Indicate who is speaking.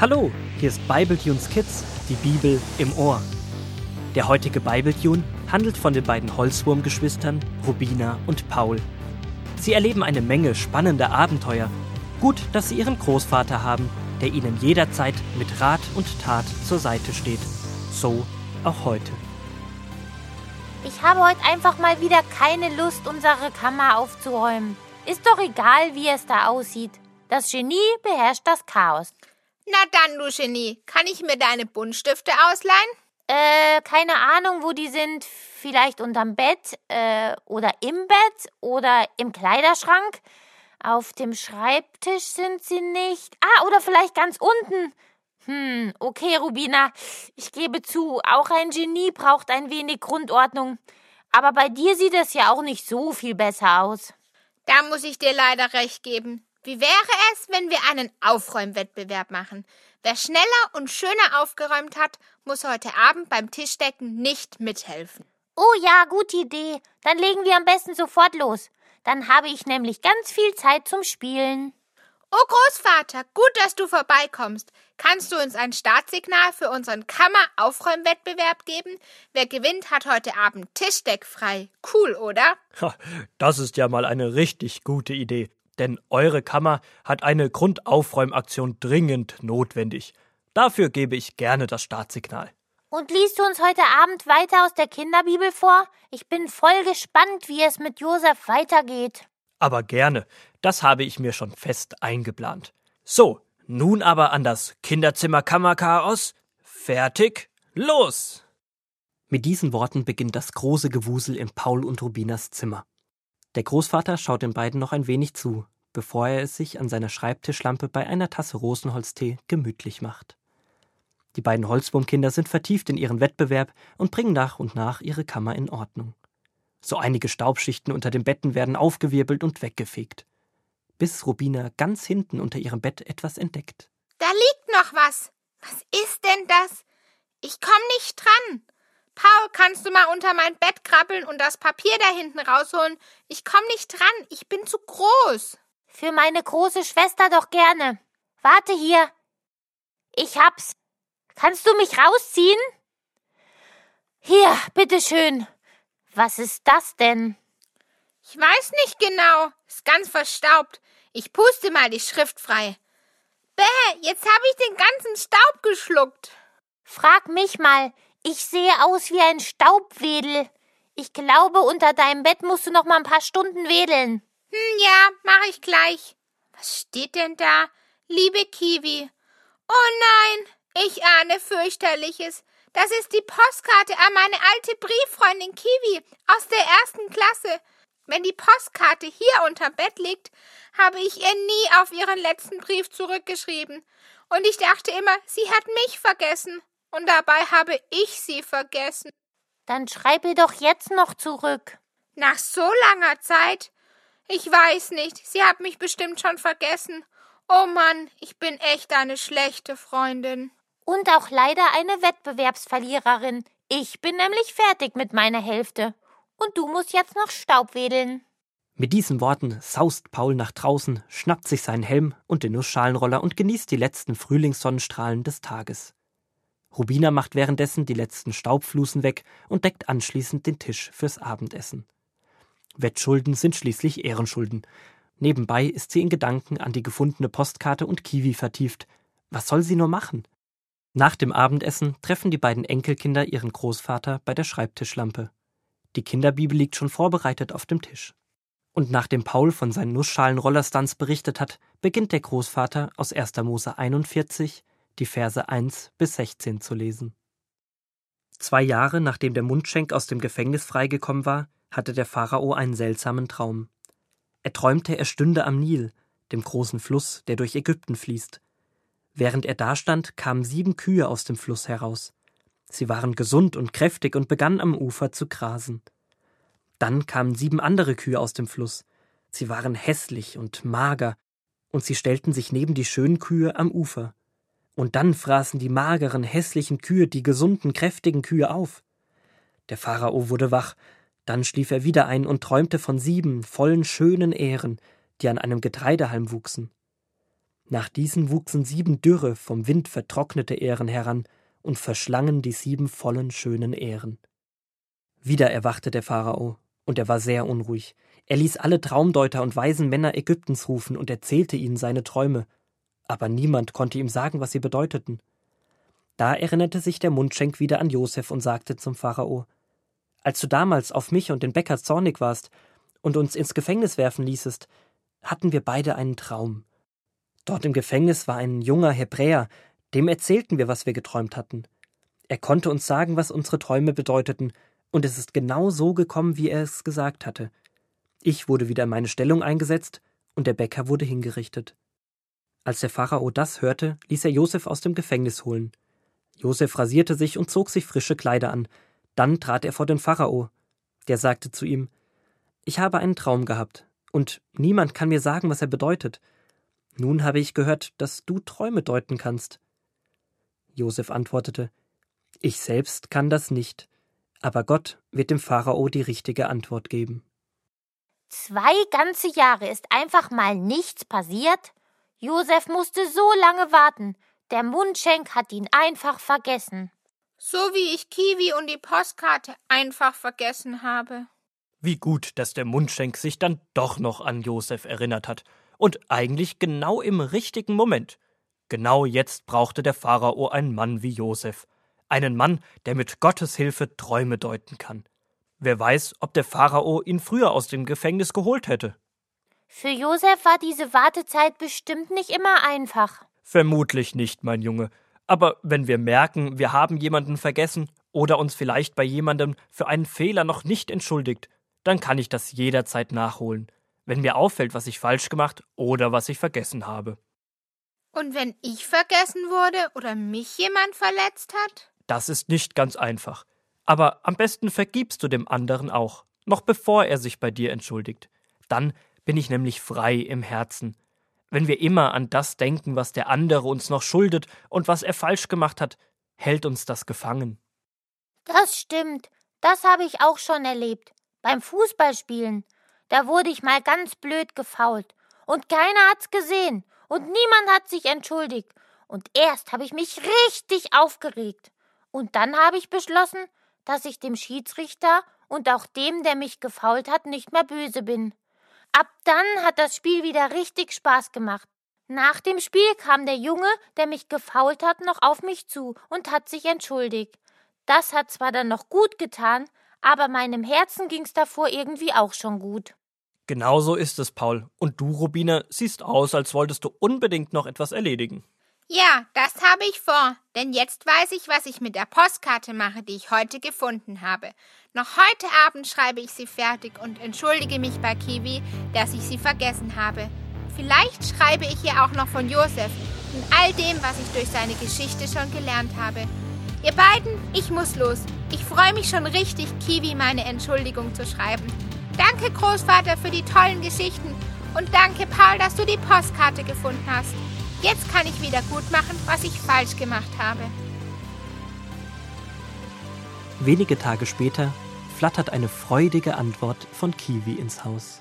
Speaker 1: Hallo, hier ist Bibletunes Kids, die Bibel im Ohr. Der heutige Bibletune handelt von den beiden Holzwurmgeschwistern Rubina und Paul. Sie erleben eine Menge spannender Abenteuer. Gut, dass sie ihren Großvater haben, der ihnen jederzeit mit Rat und Tat zur Seite steht. So auch heute.
Speaker 2: Ich habe heute einfach mal wieder keine Lust, unsere Kammer aufzuräumen. Ist doch egal, wie es da aussieht. Das Genie beherrscht das Chaos.
Speaker 3: Na dann, du Genie, kann ich mir deine Buntstifte ausleihen?
Speaker 2: Äh, keine Ahnung, wo die sind. Vielleicht unterm Bett, äh, oder im Bett oder im Kleiderschrank. Auf dem Schreibtisch sind sie nicht. Ah, oder vielleicht ganz unten. Hm, okay, Rubina. Ich gebe zu, auch ein Genie braucht ein wenig Grundordnung. Aber bei dir sieht es ja auch nicht so viel besser aus.
Speaker 3: Da muss ich dir leider recht geben. Wie wäre es, wenn wir einen Aufräumwettbewerb machen? Wer schneller und schöner aufgeräumt hat, muss heute Abend beim Tischdecken nicht mithelfen.
Speaker 2: Oh ja, gute Idee. Dann legen wir am besten sofort los. Dann habe ich nämlich ganz viel Zeit zum Spielen.
Speaker 3: Oh Großvater, gut, dass du vorbeikommst. Kannst du uns ein Startsignal für unseren Kammer-Aufräumwettbewerb geben? Wer gewinnt, hat heute Abend Tischdeck frei. Cool, oder?
Speaker 1: Das ist ja mal eine richtig gute Idee denn eure Kammer hat eine Grundaufräumaktion dringend notwendig. Dafür gebe ich gerne das Startsignal.
Speaker 2: Und liest du uns heute Abend weiter aus der Kinderbibel vor? Ich bin voll gespannt, wie es mit Josef weitergeht.
Speaker 1: Aber gerne, das habe ich mir schon fest eingeplant. So, nun aber an das Kinderzimmer-Kammerchaos. Fertig, los! Mit diesen Worten beginnt das große Gewusel in Paul und Rubinas Zimmer. Der Großvater schaut den beiden noch ein wenig zu, bevor er es sich an seiner Schreibtischlampe bei einer Tasse Rosenholztee gemütlich macht. Die beiden Holzwurmkinder sind vertieft in ihren Wettbewerb und bringen nach und nach ihre Kammer in Ordnung. So einige Staubschichten unter den Betten werden aufgewirbelt und weggefegt. Bis Rubina ganz hinten unter ihrem Bett etwas entdeckt.
Speaker 3: Da liegt noch was. Was ist denn das? Ich komm nicht dran. Paul, kannst du mal unter mein Bett krabbeln und das Papier da hinten rausholen? Ich komm nicht dran, ich bin zu groß.
Speaker 2: Für meine große Schwester doch gerne. Warte hier. Ich hab's. Kannst du mich rausziehen? Hier, bitteschön. Was ist das denn?
Speaker 3: Ich weiß nicht genau. Ist ganz verstaubt. Ich puste mal die Schrift frei. Bäh, jetzt habe ich den ganzen Staub geschluckt.
Speaker 2: Frag mich mal. Ich sehe aus wie ein Staubwedel. Ich glaube, unter deinem Bett musst du noch mal ein paar Stunden wedeln.
Speaker 3: Hm, ja, mach ich gleich. Was steht denn da? Liebe Kiwi. Oh nein, ich ahne fürchterliches. Das ist die Postkarte an meine alte Brieffreundin Kiwi aus der ersten Klasse. Wenn die Postkarte hier unterm Bett liegt, habe ich ihr nie auf ihren letzten Brief zurückgeschrieben. Und ich dachte immer, sie hat mich vergessen. Und dabei habe ich sie vergessen.
Speaker 2: Dann schreib ihr doch jetzt noch zurück.
Speaker 3: Nach so langer Zeit? Ich weiß nicht. Sie hat mich bestimmt schon vergessen. Oh Mann, ich bin echt eine schlechte Freundin.
Speaker 2: Und auch leider eine Wettbewerbsverliererin. Ich bin nämlich fertig mit meiner Hälfte. Und du musst jetzt noch Staub wedeln.
Speaker 1: Mit diesen Worten saust Paul nach draußen, schnappt sich seinen Helm und den Nussschalenroller und genießt die letzten Frühlingssonnenstrahlen des Tages. Rubina macht währenddessen die letzten Staubflusen weg und deckt anschließend den Tisch fürs Abendessen. Wettschulden sind schließlich Ehrenschulden. Nebenbei ist sie in Gedanken an die gefundene Postkarte und Kiwi vertieft. Was soll sie nur machen? Nach dem Abendessen treffen die beiden Enkelkinder ihren Großvater bei der Schreibtischlampe. Die Kinderbibel liegt schon vorbereitet auf dem Tisch. Und nachdem Paul von seinen Nussschalen-Rollerstunts berichtet hat, beginnt der Großvater aus 1. Mose 41 die Verse 1 bis 16 zu lesen. Zwei Jahre nachdem der Mundschenk aus dem Gefängnis freigekommen war, hatte der Pharao einen seltsamen Traum. Er träumte, er stünde am Nil, dem großen Fluss, der durch Ägypten fließt. Während er dastand, kamen sieben Kühe aus dem Fluss heraus. Sie waren gesund und kräftig und begannen am Ufer zu grasen. Dann kamen sieben andere Kühe aus dem Fluss. Sie waren hässlich und mager, und sie stellten sich neben die schönen Kühe am Ufer. Und dann fraßen die mageren, hässlichen Kühe die gesunden, kräftigen Kühe auf. Der Pharao wurde wach, dann schlief er wieder ein und träumte von sieben vollen, schönen Ähren, die an einem Getreidehalm wuchsen. Nach diesen wuchsen sieben dürre, vom Wind vertrocknete Ähren heran und verschlangen die sieben vollen schönen Ähren. Wieder erwachte der Pharao, und er war sehr unruhig. Er ließ alle Traumdeuter und weisen Männer Ägyptens rufen und erzählte ihnen seine Träume, aber niemand konnte ihm sagen, was sie bedeuteten. Da erinnerte sich der Mundschenk wieder an Josef und sagte zum Pharao Als du damals auf mich und den Bäcker zornig warst und uns ins Gefängnis werfen ließest, hatten wir beide einen Traum. Dort im Gefängnis war ein junger Hebräer, dem erzählten wir, was wir geträumt hatten. Er konnte uns sagen, was unsere Träume bedeuteten, und es ist genau so gekommen, wie er es gesagt hatte. Ich wurde wieder in meine Stellung eingesetzt, und der Bäcker wurde hingerichtet. Als der Pharao das hörte, ließ er Josef aus dem Gefängnis holen. Josef rasierte sich und zog sich frische Kleider an. Dann trat er vor den Pharao. Der sagte zu ihm: Ich habe einen Traum gehabt, und niemand kann mir sagen, was er bedeutet. Nun habe ich gehört, dass du Träume deuten kannst. Josef antwortete Ich selbst kann das nicht, aber Gott wird dem Pharao die richtige Antwort geben.
Speaker 2: Zwei ganze Jahre ist einfach mal nichts passiert? Josef musste so lange warten. Der Mundschenk hat ihn einfach vergessen.
Speaker 3: So wie ich Kiwi und die Postkarte einfach vergessen habe.
Speaker 1: Wie gut, dass der Mundschenk sich dann doch noch an Josef erinnert hat und eigentlich genau im richtigen Moment. Genau jetzt brauchte der Pharao einen Mann wie Josef. Einen Mann, der mit Gottes Hilfe Träume deuten kann. Wer weiß, ob der Pharao ihn früher aus dem Gefängnis geholt hätte.
Speaker 2: Für Josef war diese Wartezeit bestimmt nicht immer einfach.
Speaker 1: Vermutlich nicht, mein Junge. Aber wenn wir merken, wir haben jemanden vergessen oder uns vielleicht bei jemandem für einen Fehler noch nicht entschuldigt, dann kann ich das jederzeit nachholen wenn mir auffällt, was ich falsch gemacht oder was ich vergessen habe.
Speaker 3: Und wenn ich vergessen wurde oder mich jemand verletzt hat?
Speaker 1: Das ist nicht ganz einfach. Aber am besten vergibst du dem anderen auch, noch bevor er sich bei dir entschuldigt. Dann bin ich nämlich frei im Herzen. Wenn wir immer an das denken, was der andere uns noch schuldet und was er falsch gemacht hat, hält uns das gefangen.
Speaker 2: Das stimmt. Das habe ich auch schon erlebt. Beim Fußballspielen. Da wurde ich mal ganz blöd gefault. Und keiner hat's gesehen. Und niemand hat sich entschuldigt. Und erst habe ich mich richtig aufgeregt. Und dann habe ich beschlossen, dass ich dem Schiedsrichter und auch dem, der mich gefault hat, nicht mehr böse bin. Ab dann hat das Spiel wieder richtig Spaß gemacht. Nach dem Spiel kam der Junge, der mich gefault hat, noch auf mich zu und hat sich entschuldigt. Das hat zwar dann noch gut getan, aber meinem Herzen ging's davor irgendwie auch schon gut.
Speaker 1: Genau so ist es, Paul. Und du, Rubina, siehst aus, als wolltest du unbedingt noch etwas erledigen.
Speaker 3: Ja, das habe ich vor, denn jetzt weiß ich, was ich mit der Postkarte mache, die ich heute gefunden habe. Noch heute Abend schreibe ich sie fertig und entschuldige mich bei Kiwi, dass ich sie vergessen habe. Vielleicht schreibe ich ihr auch noch von Josef und all dem, was ich durch seine Geschichte schon gelernt habe. Ihr beiden, ich muss los. Ich freue mich schon richtig, Kiwi meine Entschuldigung zu schreiben. Danke, Großvater, für die tollen Geschichten. Und danke, Paul, dass du die Postkarte gefunden hast. Jetzt kann ich wieder gut machen, was ich falsch gemacht habe.
Speaker 1: Wenige Tage später flattert eine freudige Antwort von Kiwi ins Haus.